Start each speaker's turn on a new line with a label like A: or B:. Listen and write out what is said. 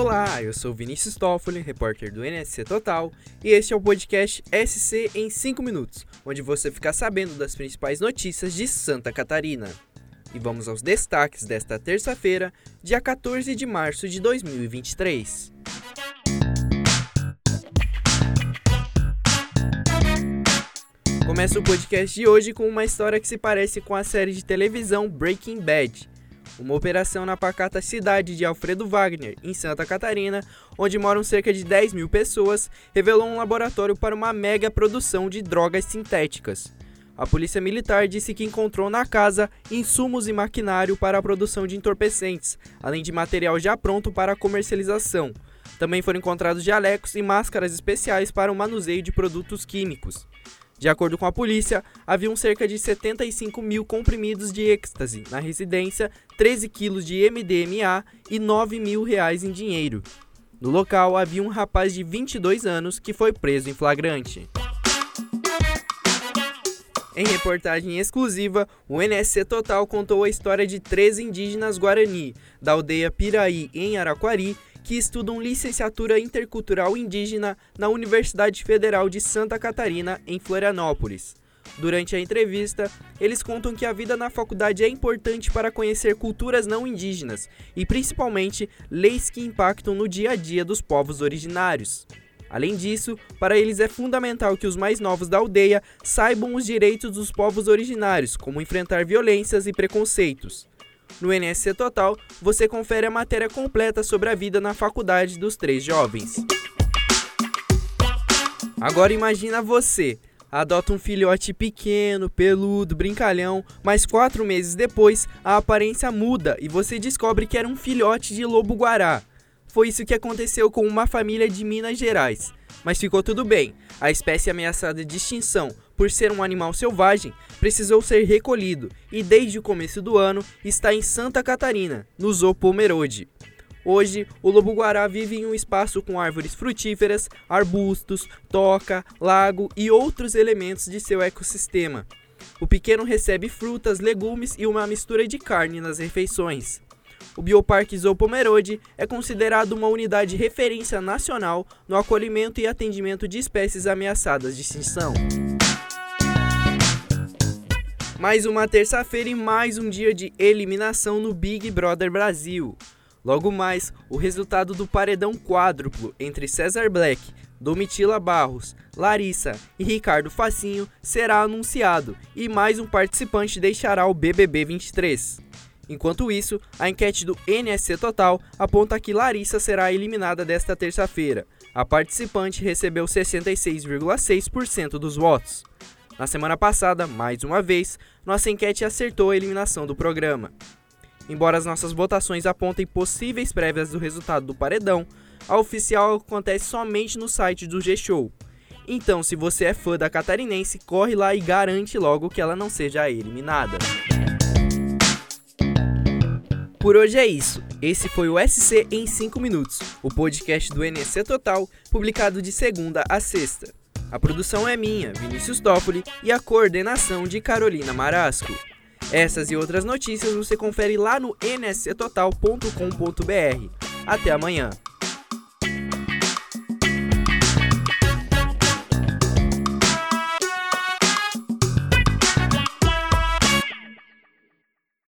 A: Olá, eu sou Vinícius Toffoli, repórter do NSC Total, e este é o podcast SC em 5 minutos, onde você fica sabendo das principais notícias de Santa Catarina. E vamos aos destaques desta terça-feira, dia 14 de março de 2023. Começa o podcast de hoje com uma história que se parece com a série de televisão Breaking Bad. Uma operação na pacata cidade de Alfredo Wagner, em Santa Catarina, onde moram cerca de 10 mil pessoas, revelou um laboratório para uma mega produção de drogas sintéticas. A polícia militar disse que encontrou na casa insumos e maquinário para a produção de entorpecentes, além de material já pronto para comercialização. Também foram encontrados jalecos e máscaras especiais para o manuseio de produtos químicos. De acordo com a polícia, haviam cerca de 75 mil comprimidos de êxtase na residência, 13 quilos de MDMA e 9 mil reais em dinheiro. No local havia um rapaz de 22 anos que foi preso em flagrante. Em reportagem exclusiva, o NSC Total contou a história de três indígenas guarani, da aldeia Piraí, em Araquari, que estudam licenciatura intercultural indígena na Universidade Federal de Santa Catarina, em Florianópolis. Durante a entrevista, eles contam que a vida na faculdade é importante para conhecer culturas não indígenas e, principalmente, leis que impactam no dia a dia dos povos originários. Além disso, para eles é fundamental que os mais novos da aldeia saibam os direitos dos povos originários, como enfrentar violências e preconceitos. No NSC Total, você confere a matéria completa sobre a vida na faculdade dos três jovens. Agora imagina você, adota um filhote pequeno, peludo, brincalhão, mas quatro meses depois a aparência muda e você descobre que era um filhote de lobo-guará. Foi isso que aconteceu com uma família de Minas Gerais. Mas ficou tudo bem. A espécie ameaçada de extinção por ser um animal selvagem, precisou ser recolhido e desde o começo do ano está em Santa Catarina, no Zoo Pomerode. Hoje, o lobo-guará vive em um espaço com árvores frutíferas, arbustos, toca, lago e outros elementos de seu ecossistema. O pequeno recebe frutas, legumes e uma mistura de carne nas refeições. O Bioparque Zoo Pomerode é considerado uma unidade referência nacional no acolhimento e atendimento de espécies ameaçadas de extinção. Mais uma terça-feira e mais um dia de eliminação no Big Brother Brasil. Logo mais, o resultado do paredão quádruplo entre César Black, Domitila Barros, Larissa e Ricardo Facinho será anunciado e mais um participante deixará o BBB 23. Enquanto isso, a enquete do NSC Total aponta que Larissa será eliminada desta terça-feira. A participante recebeu 66,6% dos votos. Na semana passada, mais uma vez, nossa enquete acertou a eliminação do programa. Embora as nossas votações apontem possíveis prévias do resultado do paredão, a oficial acontece somente no site do G-Show. Então, se você é fã da catarinense, corre lá e garante logo que ela não seja eliminada. Por hoje é isso. Esse foi o SC em 5 minutos, o podcast do NSC Total, publicado de segunda a sexta. A produção é minha, Vinícius Toffoli, e a coordenação de Carolina Marasco. Essas e outras notícias você confere lá no nsctotal.com.br. Até amanhã!